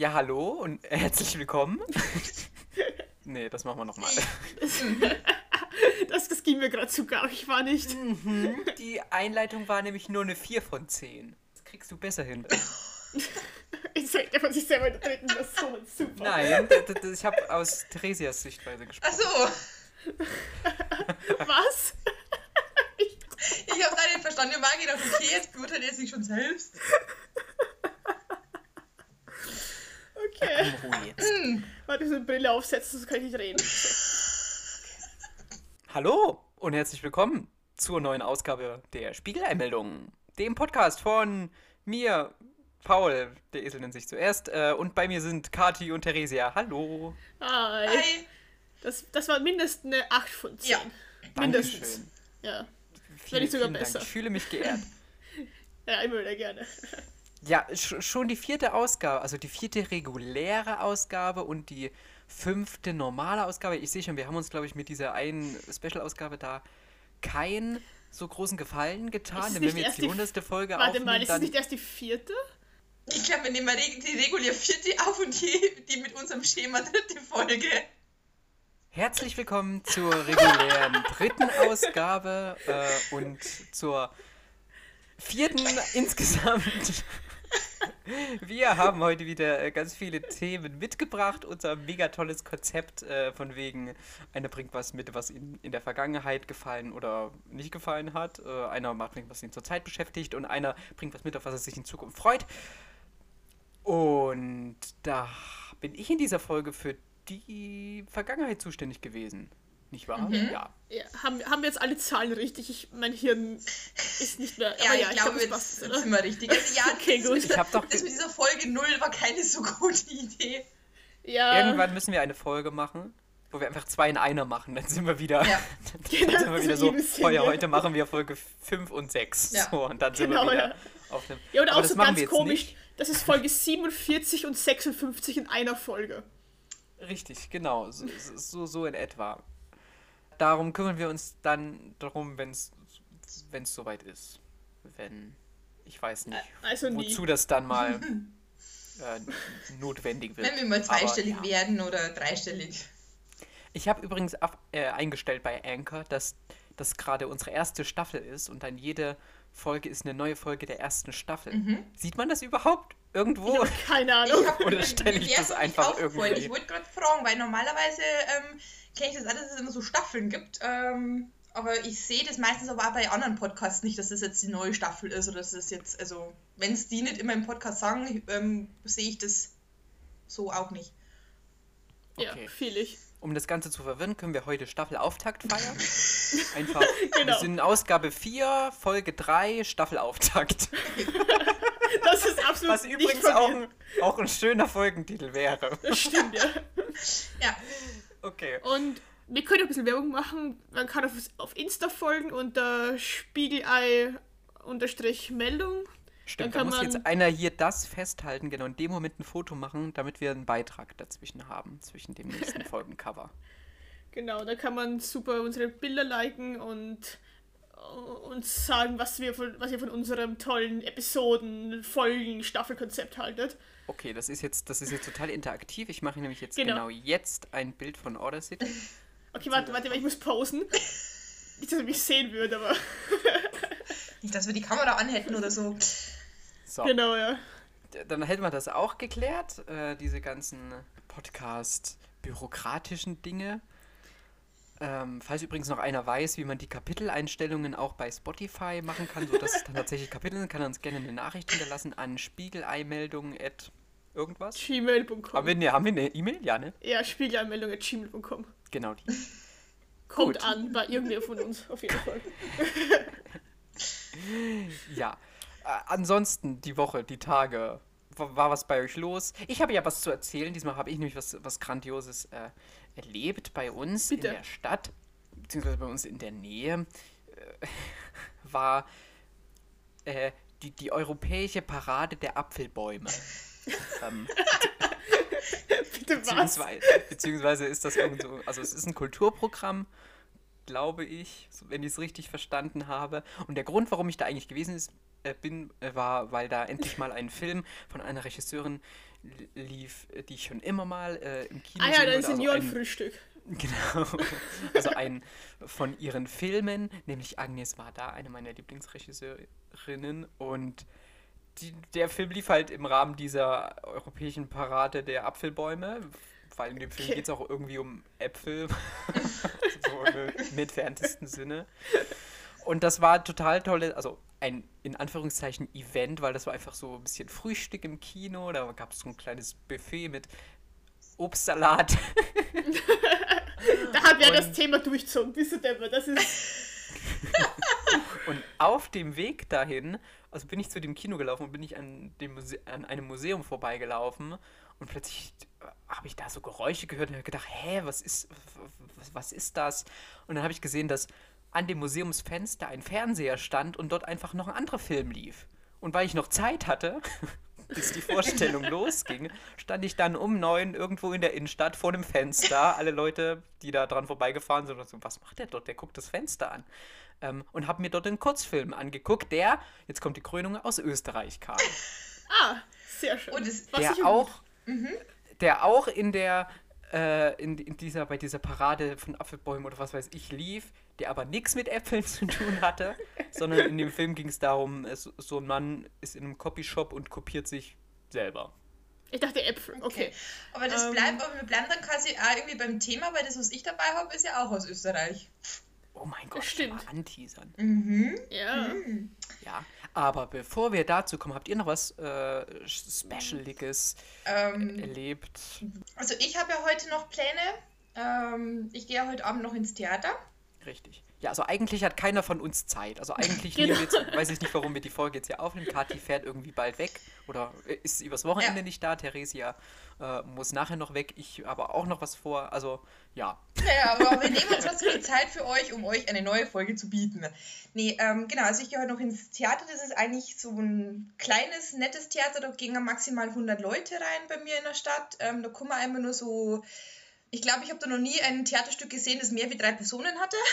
Ja, hallo und herzlich willkommen. nee, das machen wir nochmal. Das, das ging mir gerade zu gar. Ich war nicht. Mhm. Die Einleitung war nämlich nur eine 4 von 10. Das kriegst du besser hin. Ich sag der von sich selber der dritten Person. Super. Nein, ich habe aus Theresias Sichtweise gesprochen. Ach so, Was? ich habe da nicht verstanden. Ich habe gedacht, okay, jetzt beurteilt er sich schon selbst. Komm, Ruhe jetzt. Warte, ich so eine Brille aufsetzen, sonst kann ich nicht reden. Hallo und herzlich willkommen zur neuen Ausgabe der Spiegeleinmeldung, dem Podcast von mir, Paul, der Esel nennt sich zuerst, äh, und bei mir sind Kati und Theresia. Hallo. Hi. Hi. Das, das war mindestens eine 8 von 10. Ja. Mindestens. Dankeschön. Ja. Vielen, nicht sogar vielen Dank. besser. Ich fühle mich geehrt. Ja, immer wieder gerne. Ja, sch schon die vierte Ausgabe, also die vierte reguläre Ausgabe und die fünfte normale Ausgabe. Ich sehe schon, wir haben uns, glaube ich, mit dieser einen Special-Ausgabe da keinen so großen Gefallen getan. Ist es Denn wenn wir jetzt die hundertste Folge Warte aufnehmen, mal, ist das dann... nicht erst die vierte? Ich glaube, wir nehmen mal die regulär vierte auf und die, die mit unserem Schema dritte Folge. Herzlich willkommen zur regulären dritten Ausgabe äh, und zur vierten insgesamt. Wir haben heute wieder äh, ganz viele Themen mitgebracht. Unser mega tolles Konzept äh, von wegen, einer bringt was mit, was ihm in der Vergangenheit gefallen oder nicht gefallen hat. Äh, einer macht bringt was ihn zurzeit beschäftigt und einer bringt was mit, auf was er sich in Zukunft freut. Und da bin ich in dieser Folge für die Vergangenheit zuständig gewesen. Nicht wahr? Ja. Ja, haben, haben wir jetzt alle Zahlen richtig? Ich, mein Hirn ist nicht mehr. Ja, aber ich, ja, ich glaube, glaube, jetzt das passt, sind wir richtig. Also, ja, Okay, gut. Mit, Ich hab doch das mit dieser Folge 0 war keine so gute Idee. Ja, Irgendwann müssen wir eine Folge machen, wo wir einfach zwei in einer machen. Dann sind wir wieder, Ja. dann sind wir wieder so, oh ja, heute machen wir Folge 5 und 6. Ja. So, und dann sind Genau, wir wieder ja. auf dem. Ja, oder auch das so ganz komisch. nicht. Das ist Folge 47 und 56 in einer Folge. Richtig, genau. So, so, so in etwa. Darum kümmern wir uns dann darum, wenn es soweit ist. Wenn, ich weiß nicht, Also wozu das dann mal äh, notwendig wird. Wenn wir mal Aber, zweistellig ja. werden oder dreistellig. Ich habe übrigens ab, äh, eingestellt bei Anchor, dass das gerade unsere erste Staffel ist und dann jede Folge ist eine neue Folge der ersten Staffel. Sieht man das überhaupt irgendwo? Keine Ahnung. hab- Oder stell ich das einfach nicht aufgefallen. irgendwie? Ich wollte gerade fragen, weil normalerweise ähm, kenne ich das alles, dass es immer so Staffeln gibt. Ähm, aber ich sehe das meistens aber auch bei anderen Podcasts nicht, dass das jetzt die neue Staffel ist oder dass das jetzt, also wenn es die nicht immer im Podcast sagen, ähm, sehe ich das so auch nicht. Ja, Okay. viel ich. Um das Ganze zu verwirren, können wir heute Staffelauftakt feiern. Einfach. Wir Genau. sind in Ausgabe 4, Folge 3, Staffelauftakt. Das ist absolut Was nicht übrigens von auch, ein- auch ein schöner Folgentitel wäre. Das stimmt, ja. Ja, Okay. Und wir können auch ein bisschen Werbung machen. Man kann auf, auf Insta folgen unter Spiegelei-Meldung. Stimmt, Dann da kann muss man- jetzt einer hier das festhalten, genau in dem Moment ein Foto machen, damit wir einen Beitrag dazwischen haben, zwischen dem nächsten Folgencover. Genau, da kann man super unsere Bilder liken und uns sagen, was, wir von, was ihr von unserem tollen Episoden, Folgen, Staffelkonzept haltet. Okay, das ist jetzt, das ist jetzt total interaktiv. Ich mache nämlich jetzt Genau. genau, jetzt ein Bild von Order City. Okay, warte, warte, ich muss posen. Nicht, dass ihr mich sehen würdet, aber nicht, dass wir die Kamera anhätten oder so. So, genau, ja. dann hätten wir das auch geklärt, äh, diese ganzen Podcast-bürokratischen Dinge. Ähm, falls übrigens noch einer weiß, wie man die Kapiteleinstellungen auch bei Spotify machen kann, sodass es dann tatsächlich Kapitel sind, kann er uns gerne eine Nachricht hinterlassen an spiegeleimeldung at irgendwas. gmail.com. Haben wir, ne, haben wir eine E-Mail? Ja, ne? Ja, at gmail.com. Genau die. Kommt Gut. an bei irgendwer von uns, auf jeden Fall. Ja. Äh, ansonsten die Woche, die Tage. War, war was bei euch los? Ich habe ja was zu erzählen. Diesmal habe ich nämlich was, was Grandioses äh, erlebt bei uns Bitte. in der Stadt, beziehungsweise bei uns in der Nähe. Äh, war äh, die, die europäische Parade der Apfelbäume. ähm, Bitte was? beziehungsweise, beziehungsweise ist das irgend so, also es ist ein Kulturprogramm, glaube ich, wenn ich es richtig verstanden habe. Und der Grund, warum ich da eigentlich gewesen ist, äh, bin, äh, war, weil da endlich mal ein Film von einer Regisseurin lief, die ich schon immer mal äh, im Kino Ah ja, dein also ein- Seniorenfrühstück. Genau. Also ein von ihren Filmen, nämlich Agnes war da, eine meiner Lieblingsregisseurinnen. Und die, der Film lief halt im Rahmen dieser europäischen Parade der Apfelbäume. Weil in dem Film Okay. geht es auch irgendwie um Äpfel. so im, im entferntesten Sinne. Und das war total tolle, also ein in Anführungszeichen Event, weil das war einfach so ein bisschen Frühstück im Kino. Da gab es so ein kleines Buffet mit Obstsalat. Da haben wir Und- das Thema durchzogen, ihr denn, das ist. Und auf dem Weg dahin, also bin ich zu dem Kino gelaufen und bin ich an, dem Muse an einem Museum vorbeigelaufen und plötzlich äh, habe ich da so Geräusche gehört und habe gedacht, hä, was ist, was, was ist das? Und dann habe ich gesehen, dass an dem Museumsfenster ein Fernseher stand und dort einfach noch ein anderer Film lief. Und weil ich noch Zeit hatte, bis die Vorstellung losging, stand ich dann um neun irgendwo in der Innenstadt vor dem Fenster. Alle Leute, die da dran vorbeigefahren sind, so, was macht der dort? Der guckt das Fenster an. Ähm, und habe mir dort einen Kurzfilm angeguckt, der, jetzt kommt die Krönung, aus Österreich kam. Ah, sehr schön. Und es- der auch, der auch in der, äh, in, in dieser, bei dieser Parade von Apfelbäumen oder was weiß ich lief, der aber nichts mit Äpfeln zu tun hatte, sondern in dem Film ging es darum, es, so ein Mann ist in einem Copyshop und kopiert sich selber. Ich dachte Äpfel, okay. Aber das Ähm. bleibt, aber wir bleiben dann quasi auch irgendwie beim Thema, weil das, was ich dabei habe, ist ja auch aus Österreich. Oh mein Gott, stimmt. anteasern. Mhm. Ja. Ja, aber bevor wir dazu kommen, habt ihr noch was äh, Specialiges Ähm, erlebt? also ich habe ja heute noch Pläne. Ähm, ich gehe ja heute Abend noch ins Theater. Richtig. Ja, also eigentlich hat keiner von uns Zeit. Also eigentlich Genau. nehmen wir jetzt, weiß ich nicht, warum wir die Folge jetzt hier aufnehmen. Kathi fährt irgendwie bald weg oder ist übers Wochenende Ja. nicht da. Theresia äh, muss nachher noch weg. Ich aber auch noch was vor. Also ja, Naja, aber wir nehmen uns trotzdem die Zeit für euch, um euch eine neue Folge zu bieten. Nee, ähm, genau, also ich gehe heute noch ins Theater. Das ist eigentlich so ein kleines, nettes Theater. Da gehen maximal 100 Leute rein bei mir in der Stadt. Ähm, da kommen einfach nur so... Ich glaube, ich habe da noch nie ein Theaterstück gesehen, das mehr wie drei Personen hatte.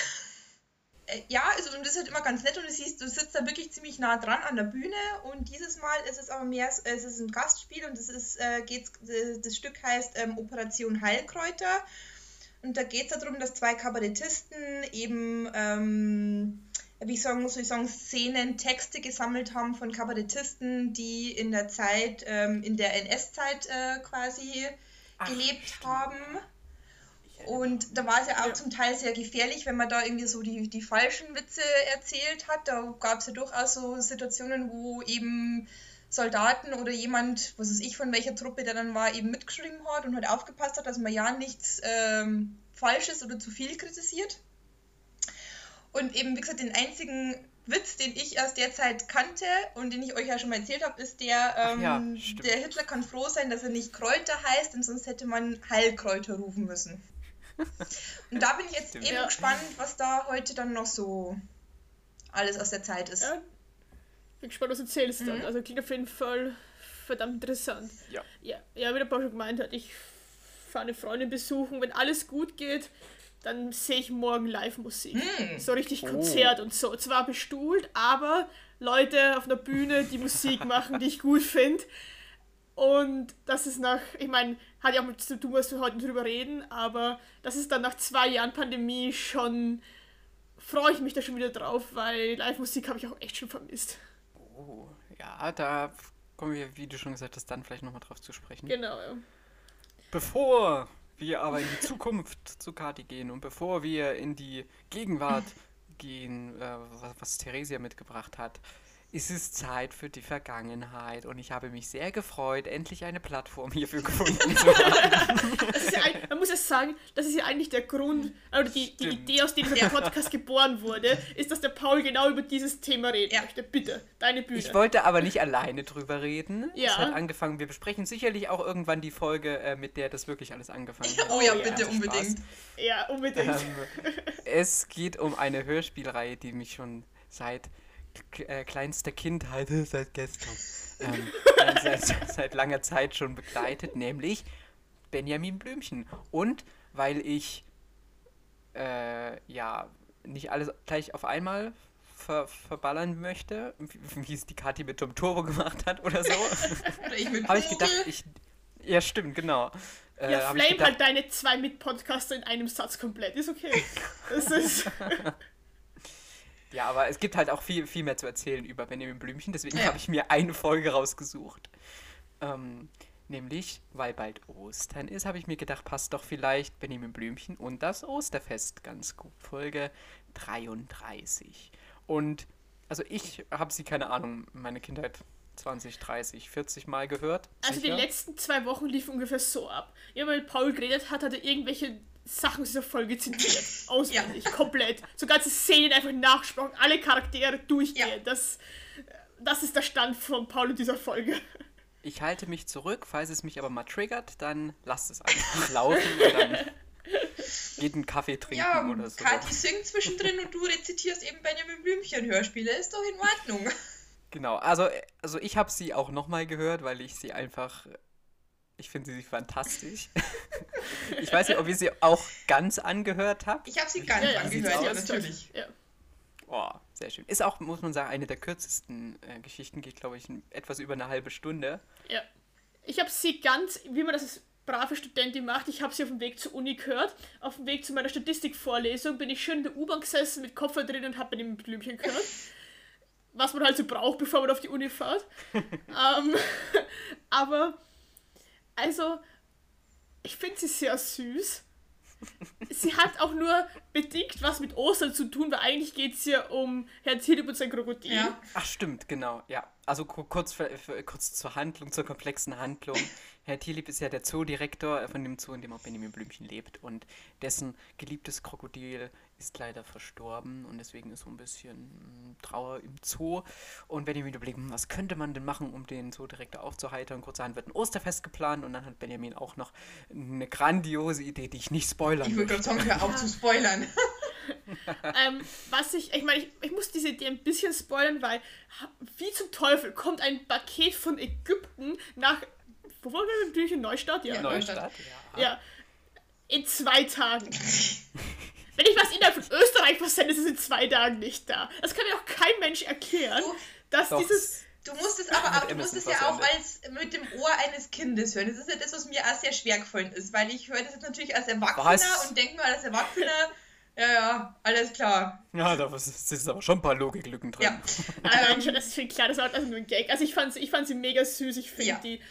Äh, Ja, also und das ist halt immer ganz nett und du siehst, du sitzt da wirklich ziemlich nah dran an der Bühne und dieses Mal ist es aber mehr, es ist ein Gastspiel und es ist, äh, geht's, äh, das Stück heißt ähm, Operation Heilkräuter und da geht es darum, dass zwei Kabarettisten eben, ähm, wie ich sagen, soll ich sagen, Szenen, Texte gesammelt haben von Kabarettisten, die in der Zeit, ähm, in der NS-Zeit äh, quasi Ach, gelebt stimmt. haben. Und da war es ja auch Ja. zum Teil sehr gefährlich, wenn man da irgendwie so die, die falschen Witze erzählt hat. Da gab es ja durchaus so Situationen, wo eben Soldaten oder jemand, was weiß ich von welcher Truppe der dann war, eben mitgeschrieben hat und halt aufgepasst hat, dass man ja nichts ähm, Falsches oder zu viel kritisiert. Und eben, wie gesagt, den einzigen Witz, den ich aus der Zeit kannte und den ich euch ja schon mal erzählt habe, ist der, ähm, ja, der Hitler kann froh sein, dass er nicht Kräuter heißt, denn sonst hätte man Heilkräuter rufen müssen. Und da bin ich jetzt Stimmt. eben Ja. gespannt, was da heute dann noch so alles aus der Zeit ist. ja. Bin gespannt, was du erzählst dann. Mhm. Also klingt auf jeden Fall verdammt interessant. Ja. Ja, ja wie der Paul schon gemeint hat, ich fahre eine Freundin besuchen. Wenn alles gut geht, dann sehe ich morgen Live-Musik. Hm. So richtig Oh. Konzert und so. Zwar bestuhlt, aber Leute auf einer Bühne, die Musik machen, die ich gut finde. Und das ist nach, ich meine, hat ja auch mit zu tun, was wir heute drüber reden, aber das ist dann nach zwei Jahren Pandemie schon, freue ich mich da schon wieder drauf, weil Live-Musik habe ich auch echt schon vermisst. Oh, ja, da kommen wir, wie du schon gesagt hast, dann vielleicht nochmal drauf zu sprechen. Genau, ja. Bevor wir aber in die Zukunft zu Kati gehen und bevor wir in die Gegenwart gehen, äh, was, was Theresia mitgebracht hat, ist es Zeit für die Vergangenheit. Und ich habe mich sehr gefreut, endlich eine Plattform hierfür gefunden zu haben. Das ist ja ein, man muss ja sagen, das ist ja eigentlich der Grund, oder die, die. Idee, aus der dieser Podcast geboren wurde, ist, dass der Paul genau über dieses Thema reden Ja. möchte. Bitte, deine Bühne. Ich wollte aber nicht alleine drüber reden. Ja. Es hat angefangen, wir besprechen sicherlich auch irgendwann die Folge, äh, mit der das wirklich alles angefangen hat. Oh ja, ja, bitte, Spaß. unbedingt. ja, unbedingt. Ähm, es geht um eine Hörspielreihe, die mich schon seit äh, kleinster Kindheit, seit gestern, ähm, äh, seit, seit langer Zeit schon begleitet, nämlich Benjamin Blümchen. Und weil ich äh, ja nicht alles gleich auf einmal ver verballern möchte, wie, es die Kathi mit Tom Turbo gemacht hat oder so, habe ich gedacht, ich Ja, stimmt, genau. Äh, ja, flame gedacht- halt deine zwei Mitpodcaster in einem Satz komplett. Ist okay. Das ist. Ja, aber es gibt halt auch viel, viel mehr zu erzählen über Benjamin Blümchen, deswegen Ja. habe ich mir eine Folge rausgesucht. Ähm, nämlich, weil bald Ostern ist, habe ich mir gedacht, passt doch vielleicht Benjamin Blümchen und das Osterfest ganz gut. Folge 33. Und, also ich habe sie, keine Ahnung, meine Kindheit 20, 30, 40 Mal gehört. Also die sicher. letzten zwei Wochen liefen ungefähr so ab. Immer wenn Paul geredet hat, hat er irgendwelche Sachen aus dieser Folge zitiert. Auswendig, komplett. So ganze Szenen einfach nachgesprochen, alle Charaktere durchgehen. Ja. Das, das ist der Stand von Paul in dieser Folge. Ich halte mich zurück, falls es mich aber mal triggert, dann lasst es einfach laufen und dann geht einen Kaffee trinken Ja, oder so. Kathi singt zwischendrin und du rezitierst eben Benjamin Blümchen Hörspiele. Ist doch in Ordnung. Genau, also, also ich habe sie auch nochmal gehört, weil ich sie einfach, ich finde sie fantastisch. ich weiß nicht, ob ihr sie auch ganz angehört habt. Ich habe sie ganz Ja, angehört, ja, natürlich. Ja. Oh, sehr schön. Ist auch, muss man sagen, eine der kürzesten äh, Geschichten, geht, glaube ich, in etwas über eine halbe Stunde. Ja. Ich habe sie ganz, wie man das als brave Studentin macht, ich habe sie auf dem Weg zur Uni gehört. Auf dem Weg zu meiner Statistikvorlesung bin ich schön in der U-Bahn gesessen mit Koffer drin und habe bei dem Blümchen gehört. Was man halt so braucht, bevor man auf die Uni fährt. ähm, aber, also, ich finde sie sehr süß. Sie hat auch nur bedingt was mit Ostern zu tun, weil eigentlich geht es ja um Herrn Tierlieb und sein Krokodil. Ja. Ach, stimmt, genau, ja. Also ku- kurz, für, für, kurz zur Handlung, zur komplexen Handlung. Herr Tierlieb ist ja der Zoodirektor von dem Zoo, in dem auch Benjamin Blümchen lebt. Und dessen geliebtes Krokodil ist leider verstorben. Und deswegen ist so ein bisschen mm, Trauer im Zoo. Und Benjamin überlegt, hm, was könnte man denn machen, um den Zoodirektor aufzuheitern? Kurzerhand wird ein Osterfest geplant. Und dann hat Benjamin auch noch eine grandiose Idee, die ich nicht spoilern Ich würde gerade sagen, hör auf zu spoilern. Ähm, was ich, ich meine, ich, ich muss diese Idee ein bisschen spoilern, weil wie zum Teufel kommt ein Paket von Ägypten nach, wo wollen wir mit Blümchen Neustadt? Ja, Ja. ne? Neustadt, ja. ja. In zwei Tagen. Wenn ich was innerhalb von Österreich versende, ist es in zwei Tagen nicht da. Das kann mir auch kein Mensch erklären, Du- dass Doch, dieses. Du musst es aber, aber du musst es ja auch als mit dem Ohr eines Kindes hören. Das ist ja das, was mir auch sehr schwer gefallen ist, weil ich höre das jetzt natürlich als Erwachsener Was? und denke mir als Erwachsener, ja, ja, alles klar. Ja, da sind aber schon ein paar Logiklücken drin. Ja. Allein schon, das ist viel klar, das war also nur ein Gag. Also ich fand sie, ich fand sie mega süß. Ich finde Ja. die.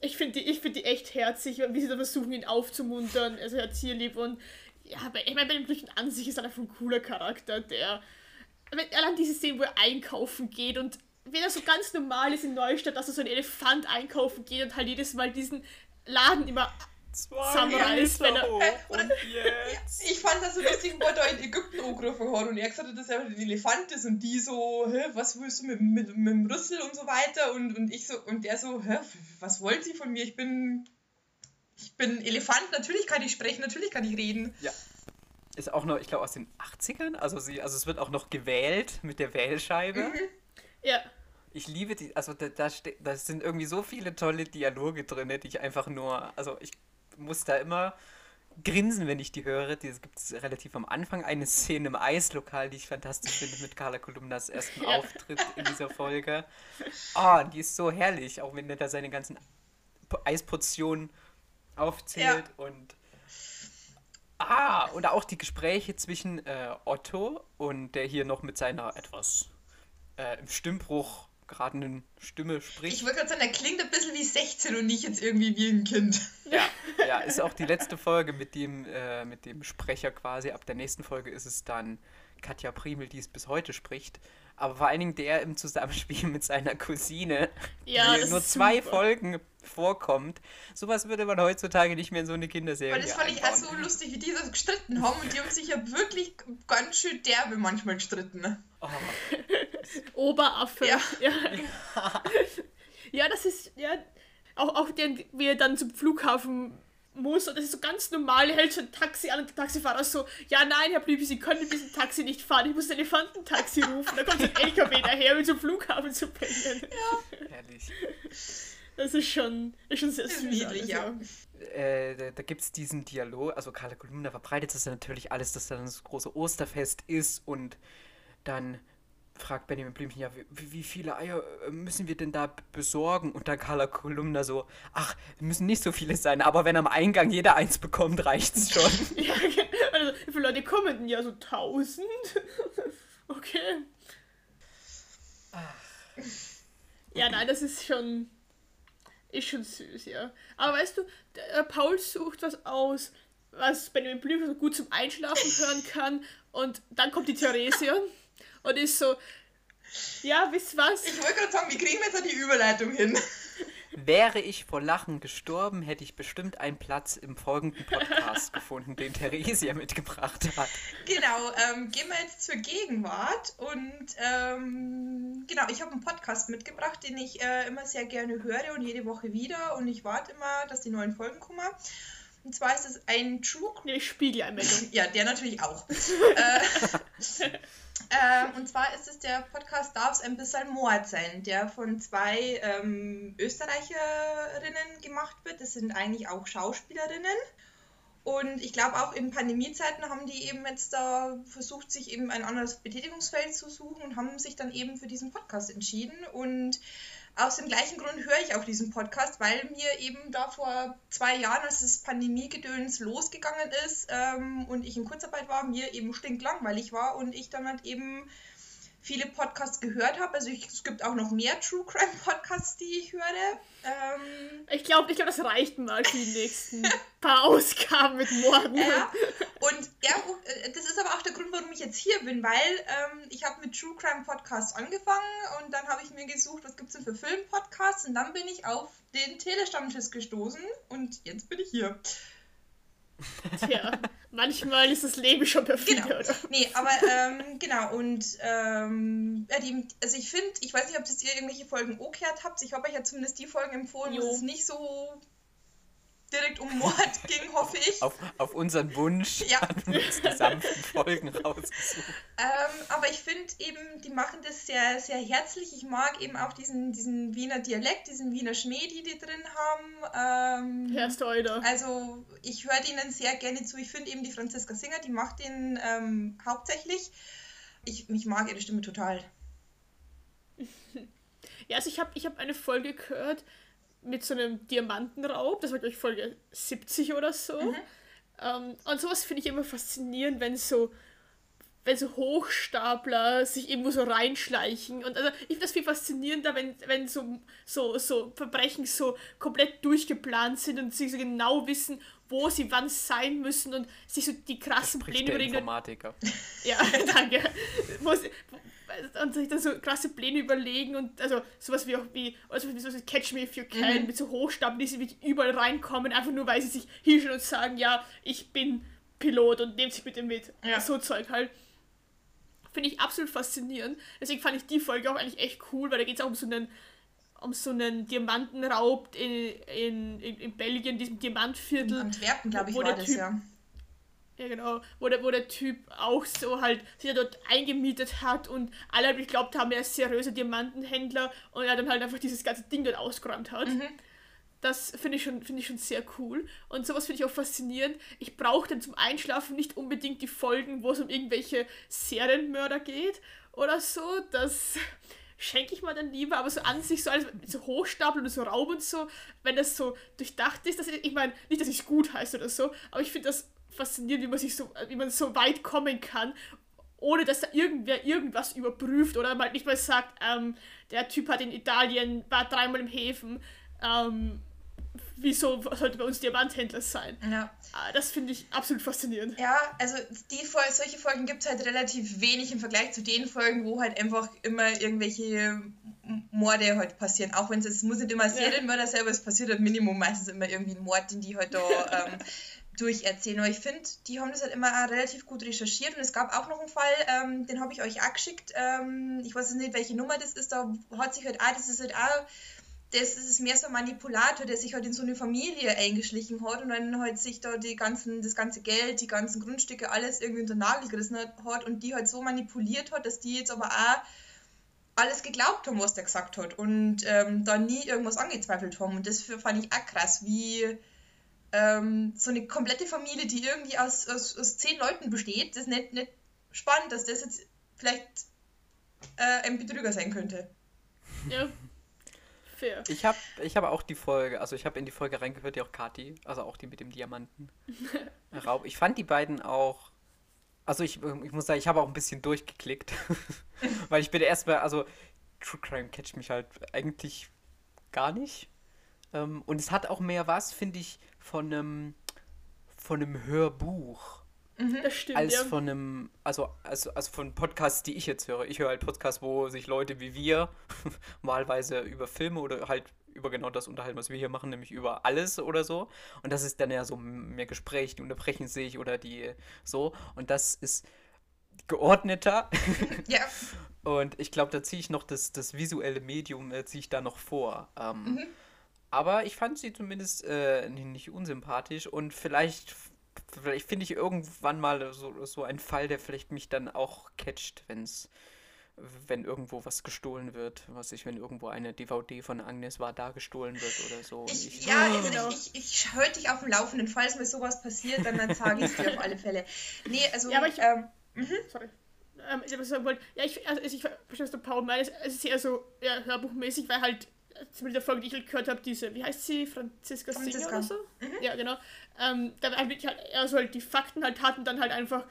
Ich finde die, ich find die echt herzig, wie sie da versuchen, ihn aufzumuntern. Also er tierlieb und ja, aber ich meine, bei dem Blümchen an sich ist er einfach ein cooler Charakter, der. wenn- Allein diese Szene, wo er einkaufen geht und wenn er so ganz normal ist in Neustadt, dass er so ein Elefant einkaufen geht und halt jedes Mal diesen Laden immer. Ist, wenn er- hoch und jetzt. Ich fand das so lustig, wo er da in Ägypten angerufen hat und er gesagt hat, dass er ein Elefant ist und die so, hä, was willst du mit, mit, mit dem Rüssel und so weiter und, und ich so, und der so, hä, was wollen sie von mir? Ich bin, ich bin Elefant, natürlich kann ich sprechen, natürlich kann ich reden. Ja. Ist auch noch, ich glaube, aus den 80ern. Also, sie, also es wird auch noch gewählt mit der Wählscheibe. Ja. Ich liebe die, also da, da, da sind irgendwie so viele tolle Dialoge drin, die ich einfach nur, also ich muss da immer grinsen, wenn ich die höre. Es gibt relativ am Anfang eine Szene im Eislokal, die ich fantastisch finde, mit Carla Kolumnas ersten Ja. Auftritt in dieser Folge. Ah, die ist so herrlich, auch wenn er da seine ganzen Po- Eisportionen aufzählt und Ah, und auch die Gespräche zwischen äh, Otto und der hier noch mit seiner etwas äh, im Stimmbruch geratenen Stimme spricht. Ich wollte gerade sagen, er klingt ein bisschen wie 16 und nicht jetzt irgendwie wie ein Kind. Ja, ja, ist auch die letzte Folge mit dem, äh, mit dem Sprecher quasi. Ab der nächsten Folge ist es dann Katja Primel, die es bis heute spricht. Aber vor allen Dingen der im Zusammenspiel mit seiner Cousine, Ja, die das nur zwei super. Folgen vorkommt. Sowas würde man heutzutage nicht mehr in so eine Kinderserie Weil das fand ich auch einbauen. so lustig, wie die so gestritten haben und die haben sich ja wirklich ganz schön derbe manchmal gestritten. Oh, Oberaffe. Ja. Ja. ja, das ist, ja, auch, auch den, wie er dann zum Flughafen muss und das ist so ganz normal, er hält so ein Taxi an und der Taxifahrer ist so, ja nein, Herr Blübi, Sie können mit diesem Taxi nicht fahren, ich muss ein Elefantentaxi rufen, da kommt so ein LKW daher, um zum Flughafen zu bringen. herrlich. Das ist schon, ist schon sehr süß. niedlich, ja. äh, da, da gibt es diesen Dialog, also Carla Kolumna verbreitet das ja natürlich alles, dass dann das große Osterfest ist und dann fragt Benjamin Blümchen, ja, wie, wie viele Eier äh, müssen wir denn da besorgen? Und dann Carla Kolumna so, ach, müssen nicht so viele sein, aber wenn am Eingang jeder eins bekommt, reicht's schon. ja, also, wie viele Leute kommen denn? Ja, so tausend? okay. Ach. Ja, nein, das ist schon, ist schon süß, ja. Aber weißt du, der, Paul sucht was aus, was Benjamin Blümchen so gut zum Einschlafen hören kann und dann kommt die Theresia und ist so, ja, wisst was? Ich wollte gerade sagen, wie kriegen wir jetzt die Überleitung hin? Wäre ich vor Lachen gestorben, hätte ich bestimmt einen Platz im folgenden Podcast gefunden, den Theresia mitgebracht hat. Genau, ähm, gehen wir jetzt zur Gegenwart und ähm, genau, ich habe einen Podcast mitgebracht, den ich äh, immer sehr gerne höre und jede Woche wieder und ich warte immer, dass die neuen Folgen kommen. Und zwar ist es ein True... Nee, Spiegelanmeldung. ja, der natürlich auch. äh, ähm, und zwar ist es der Podcast Darf es ein bisschen Mord sein, der von zwei ähm, Österreicherinnen gemacht wird. Das sind eigentlich auch Schauspielerinnen. Und ich glaube auch in Pandemiezeiten haben die eben jetzt da versucht, sich eben ein anderes Betätigungsfeld zu suchen und haben sich dann eben für diesen Podcast entschieden. Und aus dem gleichen Grund höre ich auch diesen Podcast, weil mir eben da vor zwei Jahren, als das Pandemiegedöns losgegangen ist ähm, und ich in Kurzarbeit war, mir eben stinklangweilig war und ich dann halt eben viele Podcasts gehört habe. Also ich, es gibt auch noch mehr True Crime Podcasts, die ich höre. Ähm, ich glaube, ich glaub, das reicht mal für die nächsten paar Ausgaben mit Morden. Ja. Und ja, äh, das ist aber auch der Grund, jetzt hier bin, weil ähm, ich habe mit True Crime Podcasts angefangen und dann habe ich mir gesucht, was gibt es denn für Filmpodcasts und dann bin ich auf den Telestammtisch gestoßen und jetzt bin ich hier. Tja, manchmal ist das Leben schon perfide, genau. oder? Nee, aber ähm, genau, und ähm, ja, die, also ich finde, ich weiß nicht, ob ihr irgendwelche Folgen umgekehrt habt. Ich habe euch ja zumindest die Folgen empfohlen, jo. wo es nicht so direkt um Mord ging, hoffe ich. Auf, auf unseren Wunsch ja. haben wir uns die sanften Folgen rausgesucht. Ähm, aber ich finde eben, die machen das sehr, sehr herzlich. Ich mag eben auch diesen, diesen Wiener Dialekt, diesen Wiener Schmäh, die die drin haben. Ähm, Herrst heute. Also ich höre denen sehr gerne zu. Ich finde eben die Franziska Singer, die macht den ähm, hauptsächlich. Ich, ich mag ihre Stimme total. ja, also ich habe ich hab eine Folge gehört, mit so einem Diamantenraub. Das war, glaube ich, Folge 70 oder so. Mhm. Ähm, und sowas finde ich immer faszinierend, wenn so, wenn so Hochstapler sich irgendwo so reinschleichen. Und also ich finde das viel faszinierender, wenn, wenn so, so, so Verbrechen so komplett durchgeplant sind und sie so genau wissen, wo sie wann sein müssen und sich so die krassen Pläne überlegen. Informatiker. Ja, danke. und sich dann so krasse Pläne überlegen und also sowas wie auch wie, also wie sowas wie Catch Me If You Can mhm. mit so Hochstapeln, die sie wirklich überall reinkommen, einfach nur weil sie sich hinstellen und sagen, ja, ich bin Pilot und nehmt sich bitte mit. Ja. So Zeug halt. Finde ich absolut faszinierend. Deswegen fand ich die Folge auch eigentlich echt cool, weil da geht es auch um so einen um so einen Diamantenraub in, in, in, in Belgien, diesem Diamantviertel. In Antwerpen, glaube ich, war das, typ, ja ja, genau. Wo der, wo der Typ auch so halt sich dort eingemietet hat und alle halt geglaubt haben, er ist seriöser Diamantenhändler und er dann halt einfach dieses ganze Ding dort ausgeräumt hat. Mhm. Das finde ich, schon, find ich schon sehr cool. Und sowas finde ich auch faszinierend. Ich brauche dann zum Einschlafen nicht unbedingt die Folgen, wo es um irgendwelche Serienmörder geht oder so. Das schenke ich mal dann lieber, aber so an sich so alles so hochstapeln und so Raum und so, wenn das so durchdacht ist, dass ich, ich meine, nicht, dass es gut heißt oder so, aber ich finde das faszinierend, wie man sich so, wie man so weit kommen kann, ohne dass da irgendwer irgendwas überprüft oder mal nicht mal sagt, ähm, der Typ hat in Italien, war dreimal im Häfen, ähm, wieso sollte bei uns Diamanthändler sein? Ja. Ah, das finde ich absolut faszinierend. Ja, also die solche Folgen gibt es halt relativ wenig im Vergleich zu den Folgen, wo halt einfach immer irgendwelche Morde halt passieren. Auch wenn es, es muss nicht immer Serienmörder ja. selber, es passiert halt Minimum meistens immer irgendwie ein Mord, den die halt da ähm, durcherzählen. Aber ich finde, die haben das halt immer relativ gut recherchiert. Und es gab auch noch einen Fall, ähm, den habe ich euch auch geschickt. Ähm, ich weiß nicht, welche Nummer das ist. Da hat sich halt auch, das ist halt auch, das ist mehr so ein Manipulator, der sich halt in so eine Familie eingeschlichen hat und dann halt sich da die ganzen, das ganze Geld, die ganzen Grundstücke, alles irgendwie unter den Nagel gerissen hat und die halt so manipuliert hat, dass die jetzt aber auch alles geglaubt haben, was der gesagt hat und ähm, da nie irgendwas angezweifelt haben. Und das fand ich auch krass, wie ähm, so eine komplette Familie, die irgendwie aus, aus, aus zehn Leuten besteht, das ist nicht, nicht spannend, dass das jetzt vielleicht äh, ein Betrüger sein könnte. Ja. Fair. Ich habe ich hab auch die Folge, also ich habe in die Folge reingehört, die auch Kati, also auch die mit dem Diamanten. Raub. Ich fand die beiden auch. Also ich, ich muss sagen, ich habe auch ein bisschen durchgeklickt. Weil ich bin erstmal, also True Crime catcht mich halt eigentlich gar nicht. Ähm, und es hat auch mehr was, finde ich, von einem von einem Hörbuch. Das stimmt, als ja. von einem, also, also, also von Podcasts, die ich jetzt höre. Ich höre halt Podcasts, wo sich Leute wie wir wahlweise über Filme oder halt über genau das unterhalten, was wir hier machen, nämlich über alles oder so. Und das ist dann ja so mehr Gespräch, die unterbrechen sich oder die so. Und das ist geordneter. Ja. Und ich glaube, da ziehe ich noch das, das visuelle Medium, äh, ziehe ich da noch vor. Ähm, Aber ich fand sie zumindest äh, nicht unsympathisch und vielleicht, vielleicht finde ich irgendwann mal so, so einen Fall, der vielleicht mich dann auch catcht, wenn's, wenn irgendwo was gestohlen wird. Was ich, wenn irgendwo eine DVD von Agnes war, da gestohlen wird oder so. Ich, ich, ja, also genau. ich, ich, ich halte dich auf dem Laufenden. Falls mir sowas passiert, dann, dann sage ich es dir auf alle Fälle. Nee, also, Ja, aber ich- ähm, Sorry. Ähm, ich habe sagen wollte, ja, ich, also ich verstehe, was der Paul meint. Es ist eher so ja, hörbuchmäßig, weil halt, zumindest der Folge, die ich halt gehört habe, diese, wie heißt sie, Franziska Singer Franziska. oder so? Ja, genau. Ähm, da halt wirklich halt eher so halt die Fakten halt hatten, dann halt einfach,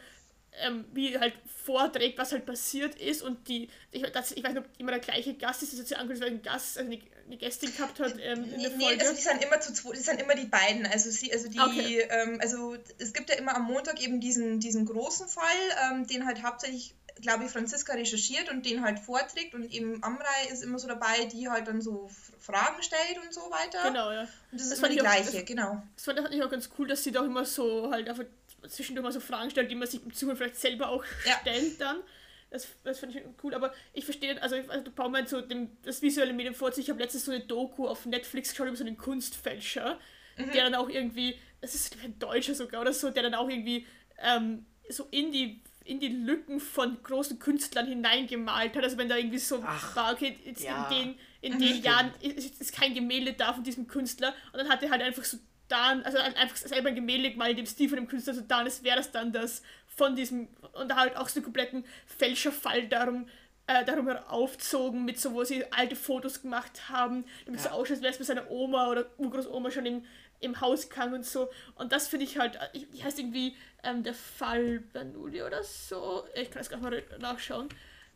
ähm, wie halt vorträgt, was halt passiert ist und die, ich, das, ich weiß nicht, ob immer der gleiche Gast ist, das jetzt ein Gast, also eine, eine Gästin gehabt hat ähm, in Nee, der nee, Folge. also die sind immer zu zwei, die sind immer die beiden. Also sie, also die, Okay. ähm, also es gibt ja immer am Montag eben diesen, diesen großen Fall, ähm, den halt hauptsächlich, glaube ich, Franziska recherchiert und den halt vorträgt und eben Amrei ist immer so dabei, die halt dann so Fragen stellt und so weiter. genau, ja. Und das, Das ist immer die ich auch- gleiche, das- genau. Das fand ich auch ganz cool, dass sie doch immer so halt einfach zwischendurch mal so Fragen stellt, die man sich im Zuge vielleicht selber auch Ja. stellt dann. Das, das fand ich cool, aber ich verstehe, also, ich- also der Paul meint so dem, das visuelle Medium vorzieht. Ich habe letztens so eine Doku auf Netflix geschaut über so einen Kunstfälscher, der dann auch irgendwie, das ist ein Deutscher sogar oder so, der dann auch irgendwie ähm, so in die in die Lücken von großen Künstlern hineingemalt hat. Also wenn da irgendwie so Ach, war, okay, jetzt ja. in den, in den Jahren ist, ist kein Gemälde da von diesem Künstler und dann hat er halt einfach so da, also einfach selber ein Gemälde gemalt, in dem Stil von dem Künstler so da, es wäre das dann das von diesem, und halt auch so einen kompletten Fälscherfall darum, äh, darum aufzogen, mit so, wo sie alte Fotos gemacht haben, damit es so ausschaut, als wäre es bei seiner Oma oder Urgroßoma schon im, im Hausgang und so. Und das finde ich halt, ich, ich heißt irgendwie ähm, der Fall Bernoulli oder so. Ich kann das gerade mal nachschauen.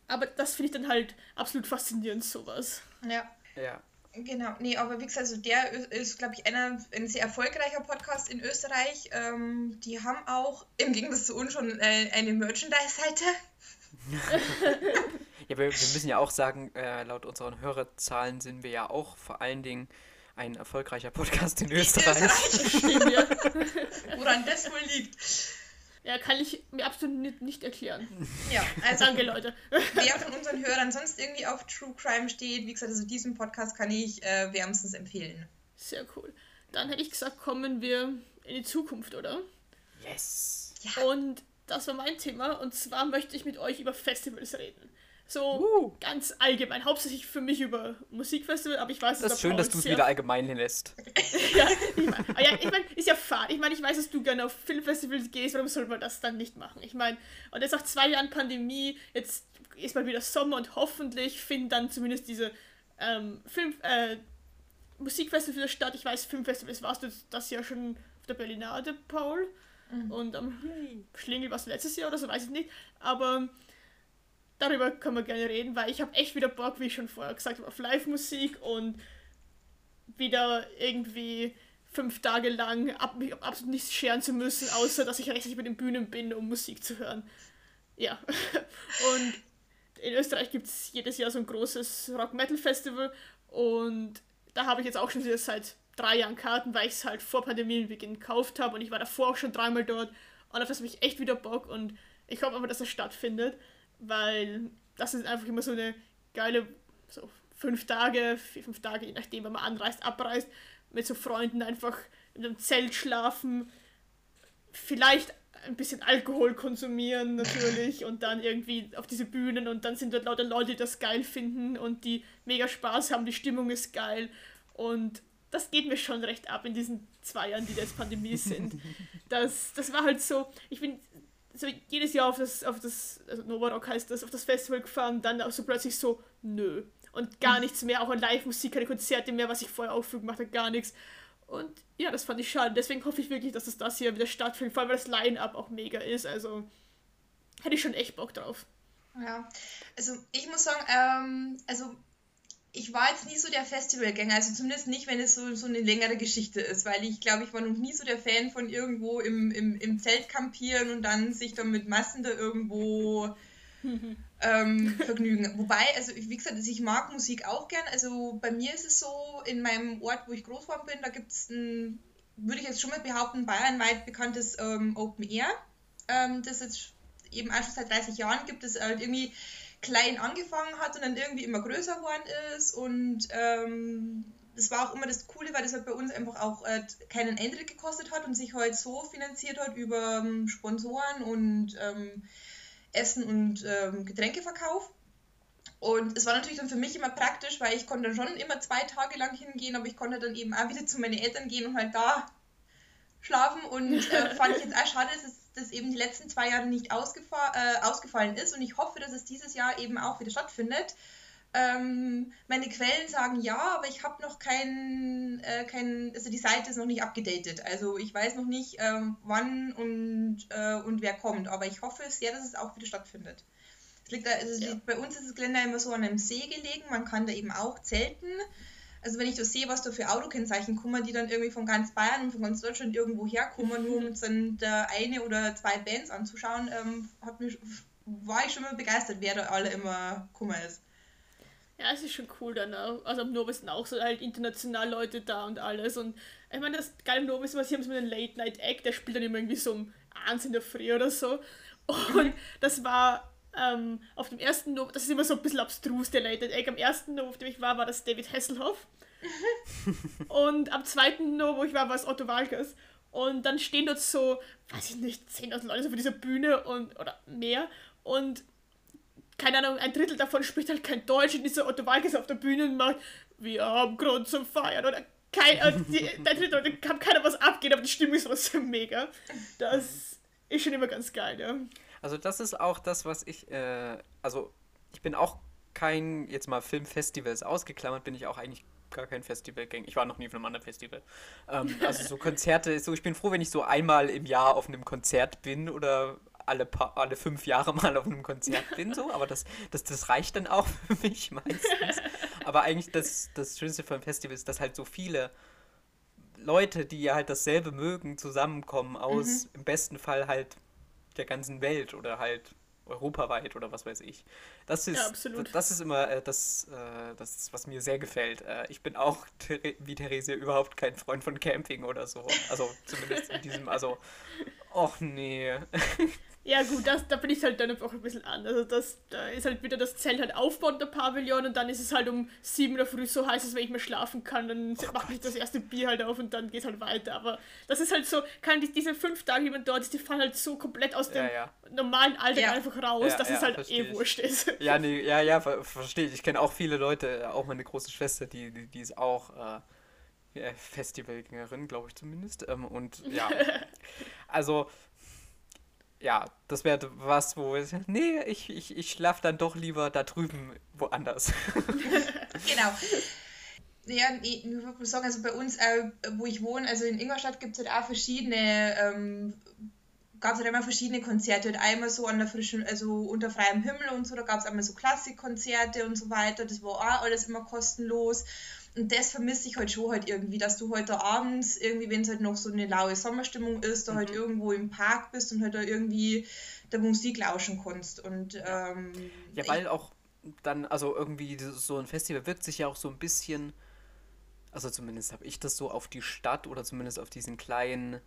Aber das finde ich dann halt absolut faszinierend, sowas. Ja. ja. Genau, nee, aber wie gesagt, also der ist, ist glaube ich, einer, ein sehr erfolgreicher Podcast in Österreich. Ähm, die haben auch, im Gegensatz zu uns, schon äh, eine Merchandise-Seite. Ja, wir, wir müssen ja auch sagen, äh, laut unseren Hörerzahlen sind wir ja auch vor allen Dingen ein erfolgreicher Podcast in Österreich. Ja. Woran das wohl liegt. ja, kann ich mir absolut nicht, erklären. Ja, also Danke, Leute. wer von unseren Hörern sonst irgendwie auf True Crime steht, wie gesagt, also diesen Podcast kann ich äh, wärmstens empfehlen. Sehr cool. Dann hätte ich gesagt, kommen wir in die Zukunft, oder? Yes. Und das war mein Thema. Und zwar möchte ich mit euch über Festivals reden. So Uh. ganz allgemein. Hauptsächlich für mich über Musikfestival, aber ich weiß, Das der ist schön, Paul dass du es wieder allgemein lässt. ja, ich meine, ah ja, ich mein, ist ja fad. Ich meine, ich weiß, dass du gerne auf Filmfestivals gehst, warum soll man das dann nicht machen? Ich meine, und jetzt nach zwei Jahren Pandemie, jetzt ist mal wieder Sommer und hoffentlich finden dann zumindest diese ähm, Film, äh, Musikfestivals wieder statt. Ich weiß, Filmfestivals warst du das Jahr schon auf der Berlinade, Paul. Und am Schlingel warst du letztes Jahr oder so, weiß ich nicht. Aber darüber können wir gerne reden, weil ich habe echt wieder Bock, wie ich schon vorher gesagt habe, auf Live-Musik und wieder irgendwie fünf Tage lang ab, mich um absolut nichts scheren zu müssen, außer dass ich rechtzeitig bei den Bühnen bin, um Musik zu hören. Ja. Und in Österreich gibt es jedes Jahr so ein großes Rock-Metal-Festival und da habe ich jetzt auch schon wieder seit drei Jahren Karten, weil ich es halt vor Pandemienbeginn gekauft habe und ich war davor auch schon dreimal dort und auf das habe ich echt wieder Bock und ich hoffe einfach, dass das stattfindet, weil das ist einfach immer so eine geile, so fünf Tage, vier, fünf Tage, je nachdem, wenn man anreist, abreist, mit so Freunden einfach in einem Zelt schlafen, vielleicht ein bisschen Alkohol konsumieren natürlich und dann irgendwie auf diese Bühnen und dann sind dort lauter Leute, die das geil finden und die mega Spaß haben, die Stimmung ist geil und das geht mir schon recht ab in diesen zwei Jahren, die jetzt Pandemie sind. Das, das war halt so, ich bin so jedes Jahr auf das, auf das, also Nova Rock heißt das, auf das Festival gefahren, dann auch so plötzlich so, nö. Und gar nichts mehr, auch an Live-Musik, keine Konzerte mehr, was ich vorher auch für gemacht habe, gar nichts. Und ja, das fand ich schade. Deswegen hoffe ich wirklich, dass es das hier wieder stattfindet, vor allem weil das Line-Up auch mega ist. Also hätte ich schon echt Bock drauf. Ja, also ich muss sagen, ähm, also ich war jetzt nie so der Festivalgänger, also zumindest nicht, wenn es so, so eine längere Geschichte ist, weil ich glaube, ich war noch nie so der Fan von irgendwo im, im, im Zelt kampieren und dann sich dann mit Massen da irgendwo ähm, vergnügen. Wobei, also wie gesagt, also ich mag Musik auch gern. Also bei mir ist es so, in meinem Ort, wo ich groß geworden bin, da gibt es ein, würde ich jetzt schon mal behaupten, bayernweit bekanntes ähm, Open Air. Ähm, das jetzt eben auch schon seit 30 Jahren gibt, es halt irgendwie klein angefangen hat und dann irgendwie immer größer geworden ist. Und ähm, das war auch immer das Coole, weil das halt bei uns einfach auch äh, keinen Eintritt gekostet hat und sich halt so finanziert hat über ähm, Sponsoren und ähm, Essen und ähm, Getränkeverkauf. Und es war natürlich dann für mich immer praktisch, weil ich konnte dann schon immer zwei Tage lang hingehen, aber ich konnte dann eben auch wieder zu meinen Eltern gehen und halt da schlafen. Und äh, fand ich jetzt auch schade, dass es das eben die letzten zwei Jahre nicht ausgefa äh, ausgefallen ist. Und ich hoffe, dass es dieses Jahr eben auch wieder stattfindet. Ähm, meine Quellen sagen ja, aber ich habe noch keinen, äh, kein, also die Seite ist noch nicht abgedatet. Also ich weiß noch nicht, ähm, wann und, äh, und wer kommt. Aber ich hoffe sehr, dass es auch wieder stattfindet. Es liegt da, also ja. bei uns ist das Gelände immer so an einem See gelegen. Man kann da eben auch zelten. Also wenn ich da sehe, was da für Autokennzeichen kommen, die dann irgendwie von ganz Bayern und von ganz Deutschland irgendwo herkommen, nur um dann da eine oder zwei Bands anzuschauen, ähm, hat mich, war ich schon mal begeistert, wer da alle immer Kummer ist. Ja, es ist schon cool dann auch. Also am Nobis sind auch so halt international Leute da und alles. Und ich meine, das geile am Nobis was hier haben sie mit einem Late Night Act, der spielt dann immer irgendwie so um 1 in der Früh oder so. Und das war ähm, auf dem ersten Nob, das ist immer so ein bisschen abstrus, der Late Act. Am ersten Nob, auf dem ich war, war das David Hasselhoff. und am zweiten Nob, wo ich war, war es Otto Walkers. Und dann stehen dort so, weiß ich nicht, 10.000 Leute so vor dieser Bühne und, oder mehr. Und keine Ahnung, ein Drittel davon spricht halt kein Deutsch und dieser Otto Walkes auf der Bühne und macht, wir haben Grund zum Feiern oder kein, äh, die, der Drittel, da kann keiner was abgehen, aber die Stimmung ist trotzdem mega. Das ist schon immer ganz geil, ja. Also das ist auch das, was ich, äh, also ich bin auch kein, jetzt mal Filmfestivals ausgeklammert, bin ich auch eigentlich gar kein Festivalgänger. Ich war noch nie auf einem anderen Festival. Ähm, also so Konzerte, so ich bin froh, wenn ich so einmal im Jahr auf einem Konzert bin oder alle, paar, alle fünf Jahre mal auf einem Konzert bin, so, aber das, das, das reicht dann auch für mich meistens. Aber eigentlich das, das Schönste vom Festival ist, dass halt so viele Leute, die ja halt dasselbe mögen, zusammenkommen aus mhm. im besten Fall halt der ganzen Welt oder halt europaweit oder was weiß ich. Das ist, ja, das ist immer äh, das, äh, das, was mir sehr gefällt. Äh, ich bin auch wie Therese überhaupt kein Freund von Camping oder so. Also zumindest in diesem, also, och nee. Ja gut, das, da bin ich halt dann einfach ein bisschen an. Also das, da ist halt wieder das Zelt halt aufbauen, der Pavillon, und dann ist es halt um sieben Uhr früh so heiß, dass wenn ich mehr schlafen kann, dann oh mache ich das erste Bier halt auf und dann geht es halt weiter. Aber das ist halt so, kann die, diese fünf Tage, die man dort ist, die fallen halt so komplett aus dem ja, ja. normalen Alltag ja. einfach raus, dass es halt eh wurscht ist. Ja, nee, ja, ja, ver verstehe ich. Ich kenne auch viele Leute, auch meine große Schwester, die, die, die ist auch äh, Festivalgängerin, glaube ich zumindest. Ähm, und ja, also ja, das wäre was, wo ich, nee, ich, ich, ich schlafe dann doch lieber da drüben woanders. genau. Ja, ich würde sagen, also bei uns, äh, wo ich wohne, also in Ingolstadt gibt es halt auch verschiedene, ähm, gab es halt immer verschiedene Konzerte. Halt einmal so an der frischen, also unter freiem Himmel und so, da gab es einmal so Klassikkonzerte und so weiter. Das war auch alles immer kostenlos. Und das vermisse ich halt schon halt irgendwie, dass du heute abends, irgendwie, wenn es halt noch so eine laue Sommerstimmung ist, da halt mhm. halt irgendwo im Park bist und halt da irgendwie der Musik lauschen kannst. Und, ähm, ja, weil auch dann, also irgendwie so ein Festival wirkt sich ja auch so ein bisschen, also zumindest habe ich das so auf die Stadt oder zumindest auf diesen kleinen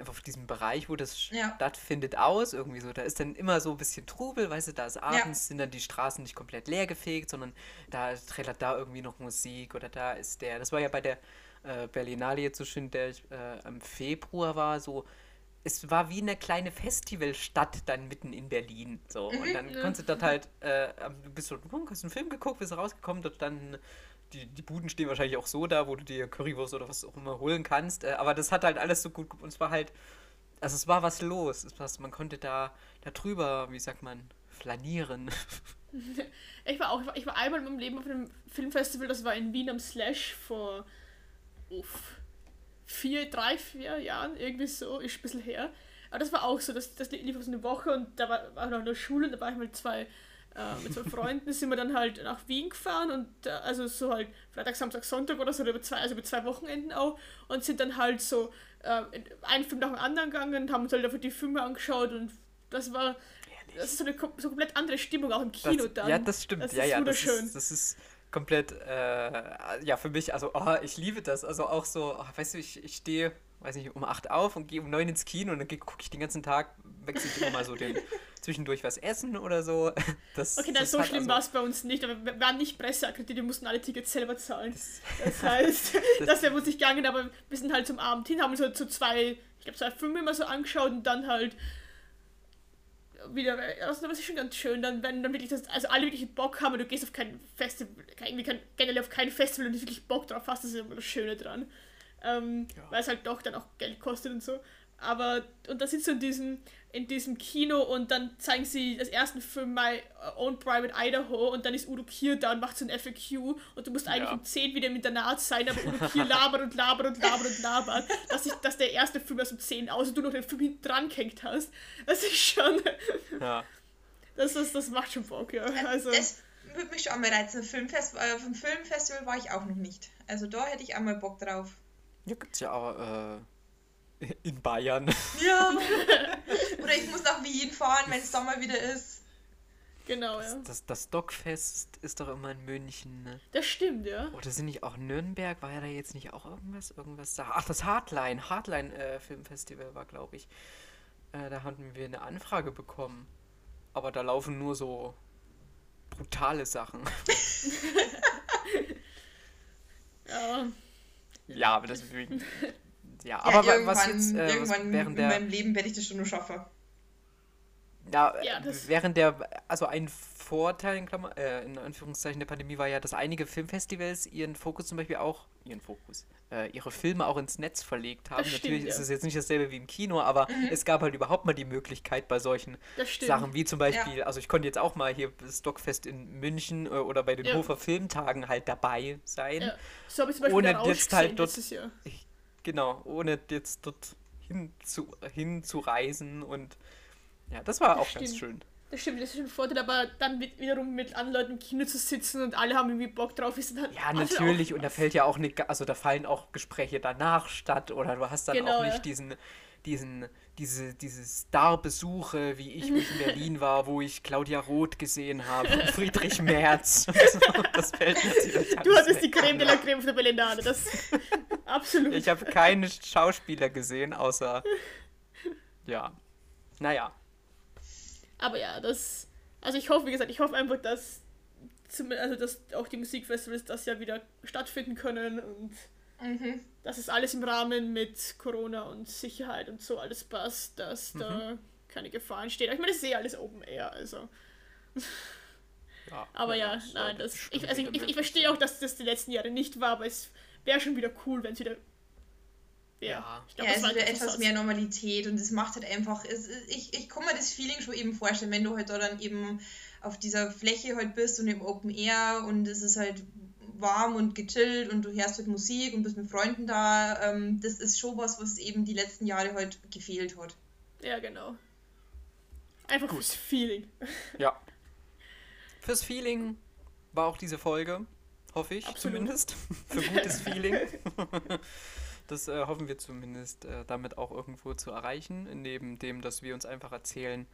einfach auf diesem Bereich, wo das ja. stattfindet, aus. Irgendwie so. Da ist dann immer so ein bisschen Trubel, weißt du, da ist abends, ja. sind dann die Straßen nicht komplett leergefegt, sondern da trällert da irgendwie noch Musik oder da ist der. Das war ja bei der äh, Berlinale jetzt so schön, der ich äh, im Februar war, so. Es war wie eine kleine Festivalstadt dann mitten in Berlin. So. Mhm, und dann ja. konntest du dort halt, äh, du bist so, hast einen Film geguckt, bist rausgekommen, dort dann die, die Buden stehen wahrscheinlich auch so da, wo du dir Currywurst oder was auch immer holen kannst. Äh, aber das hat halt alles so gut. Und es war halt also es war was los. Es war, man konnte da, da drüber, wie sagt man, flanieren. Ich war auch, ich war, einmal in meinem Leben auf einem Filmfestival, das war in Wien am Slash vor uff, vier, drei, vier Jahren, irgendwie so, ist ein bisschen her. Aber das war auch so, das, das lief auf so eine Woche und da war, war noch in der Schule und da war ich mit zwei, äh, mit zwei Freunden, sind wir dann halt nach Wien gefahren und äh, also so halt Freitag, Samstag, Sonntag oder so, über zwei, also über zwei Wochenenden auch und sind dann halt so äh, einen Film nach dem anderen gegangen und haben uns halt einfach die Filme angeschaut und das war das ist so eine so komplett andere Stimmung auch im Kino das, dann. Ja, das stimmt. Das ja, ja, das ist, das ist komplett, äh, ja, für mich, also, oh, ich liebe das. Also auch so, oh, weißt du, ich, ich stehe, weiß nicht, um 8 auf und gehe um 9 ins Kino und dann gucke ich den ganzen Tag, wechsle ich immer mal so den, zwischendurch was essen oder so. Das, okay, dann so schlimm also, war es bei uns nicht, aber wir waren nicht presseakkreditiert, wir mussten alle Tickets selber zahlen. Das, das heißt, das, das wäre uns nicht gegangen, aber wir sind halt zum Abend hin, haben uns halt so zwei, ich glaube, zwei Filme immer so angeschaut und dann halt wieder, also das ist schon ganz schön, dann, wenn dann wirklich das, also alle wirklich Bock haben und du gehst auf kein Festival, irgendwie kein, generell auf kein Festival und du wirklich Bock drauf hast, das ist immer das Schöne dran. Ähm, ja. Weil es halt doch dann auch Geld kostet und so. Aber, und da sitzt du in diesem, in diesem Kino und dann zeigen sie das erste Film My Own Private Idaho und dann ist Udo Kier da und macht so ein FAQ und du musst eigentlich ja. um 10 wieder im Internat sein, aber Udo Kier labert und labert und labert und labert, dass, ich, dass der erste Film erst um 10 aus und du noch den Film hinten dran gehängt hast. Das ist schon. Ja. Das, ist, das macht schon Bock, ja. Also, das würde mich schon einmal reizen. Filmfest, äh, auf dem Filmfestival war ich auch noch nicht. Also da hätte ich einmal Bock drauf. Ja, gibt's ja auch. Äh in Bayern. Ja. Oder ich muss nach Wien fahren, wenn es Sommer wieder ist. Genau, ja. Das, das, das Dockfest ist doch immer in München, ne? Das stimmt, ja. Oder sind nicht auch Nürnberg? War ja da jetzt nicht auch irgendwas? Irgendwas da? Ach, das Hardline. Hardline äh, Filmfestival war, glaube ich. Äh, da hatten wir eine Anfrage bekommen. Aber da laufen nur so brutale Sachen. ja. Ja, aber deswegen ja, ja aber was jetzt äh, irgendwann während in meinem Leben werde ich das schon nur schaffen. Ja, ja während der, also ein Vorteil in, Klammer, äh, in Anführungszeichen der Pandemie war ja, dass einige Filmfestivals ihren Fokus zum Beispiel auch, ihren Fokus, äh, ihre Filme auch ins Netz verlegt haben. Stimmt, Natürlich ja. ist es jetzt nicht dasselbe wie im Kino, aber mhm. es gab halt überhaupt mal die Möglichkeit bei solchen Sachen, wie zum Beispiel, ja. also ich konnte jetzt auch mal hier das Stockfest in München äh, oder bei den ja. Hofer Filmtagen halt dabei sein. Ja. So habe ich zum Beispiel ohne jetzt halt dort. Genau, ohne jetzt dort hin zu, hinzureisen und ja, das war das auch stimmt. ganz schön. Das stimmt, das ist ein Vorteil, aber dann mit, wiederum mit anderen Leuten im Kino zu sitzen und alle haben irgendwie Bock drauf, ist dann Ja, natürlich, und da fällt ja auch nicht, also da fallen auch Gespräche danach statt oder du hast dann genau, auch nicht ja. diesen, diesen, diese, diese Starbesuche, wie ich, wie ich in Berlin war, wo ich Claudia Roth gesehen habe, Friedrich Merz. das fällt natürlich Du hattest die Creme de la Creme für Berlinade, das absolut. Ich habe keine Schauspieler gesehen, außer ja, naja. Aber ja, das, also ich hoffe, wie gesagt, ich hoffe einfach, dass, also dass auch die Musikfestivals das ja wieder stattfinden können und Mhm. Dass es alles im Rahmen mit Corona und Sicherheit und so alles passt, dass mhm. da keine Gefahr entsteht. Ich meine, ich sehe alles Open Air, also. Ja, aber ja, ja nein, das, ich, also ich, ich, ich verstehe auch, dass das die letzten Jahre nicht war, aber es wäre schon wieder cool, wenn es wieder ja, ich glaub, ja es ist wieder etwas mehr Normalität und es macht halt einfach, es, ich, ich kann mir das Feeling schon eben vorstellen, wenn du halt da dann eben auf dieser Fläche halt bist und im Open Air und es ist halt warm und gechillt und du hörst halt Musik und bist mit Freunden da. Ähm, das ist schon was, was eben die letzten Jahre halt gefehlt hat. Ja, genau. Einfach Gut. fürs Feeling. Ja. Fürs Feeling war auch diese Folge, hoffe ich Absolut. zumindest. Für gutes Feeling. Das äh, hoffen wir zumindest äh, damit auch irgendwo zu erreichen, neben dem, dass wir uns einfach erzählen,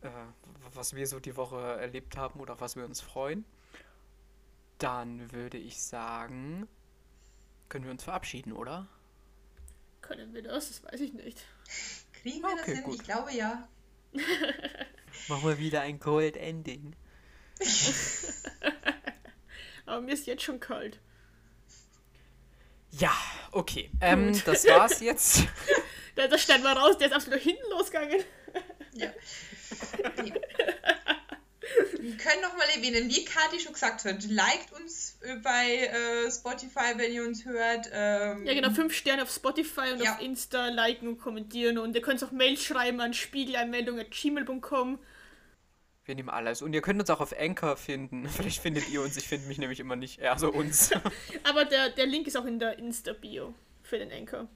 äh, was wir so die Woche erlebt haben oder was wir uns freuen. Dann würde ich sagen, können wir uns verabschieden, oder? Können wir das? Das weiß ich nicht. Kriegen wir okay, das hin? Gut. Ich glaube ja. Machen wir wieder ein Cold Ending. Aber mir ist jetzt schon kalt. Ja, okay. Ähm, das war's jetzt. da, das stand mal raus, der ist absolut hinten losgegangen. ja. Wir können noch mal erwähnen, wie Kati schon gesagt hat, liked uns bei äh, Spotify, wenn ihr uns hört. Ähm, Ja, genau, fünf Sterne auf Spotify und Ja. auf Insta liken und kommentieren. Und ihr könnt auch Mail schreiben an spiegeleinmeldung.gmail.com. Wir nehmen alles. Und ihr könnt uns auch auf Anchor finden. Vielleicht findet ihr uns. Ich finde mich nämlich immer nicht. Also uns. Aber der, der Link ist auch in der Insta-Bio für den Anchor.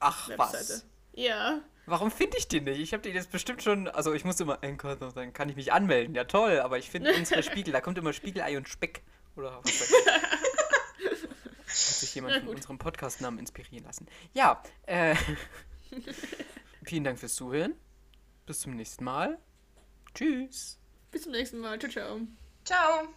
Ach, Webseite. was? Ja. Warum finde ich den nicht? Ich habe den jetzt bestimmt schon. Also, ich muss immer Anchor, dann kann ich mich anmelden. Ja, toll. Aber ich finde unsere Spiegel. Da kommt immer Spiegelei und Speck. Oder was weiß ich. Hat sich jemand von unserem Podcast-Namen inspirieren lassen. Ja, äh. vielen Dank fürs Zuhören. Bis zum nächsten Mal. Tschüss. Bis zum nächsten Mal. Ciao, ciao. Ciao.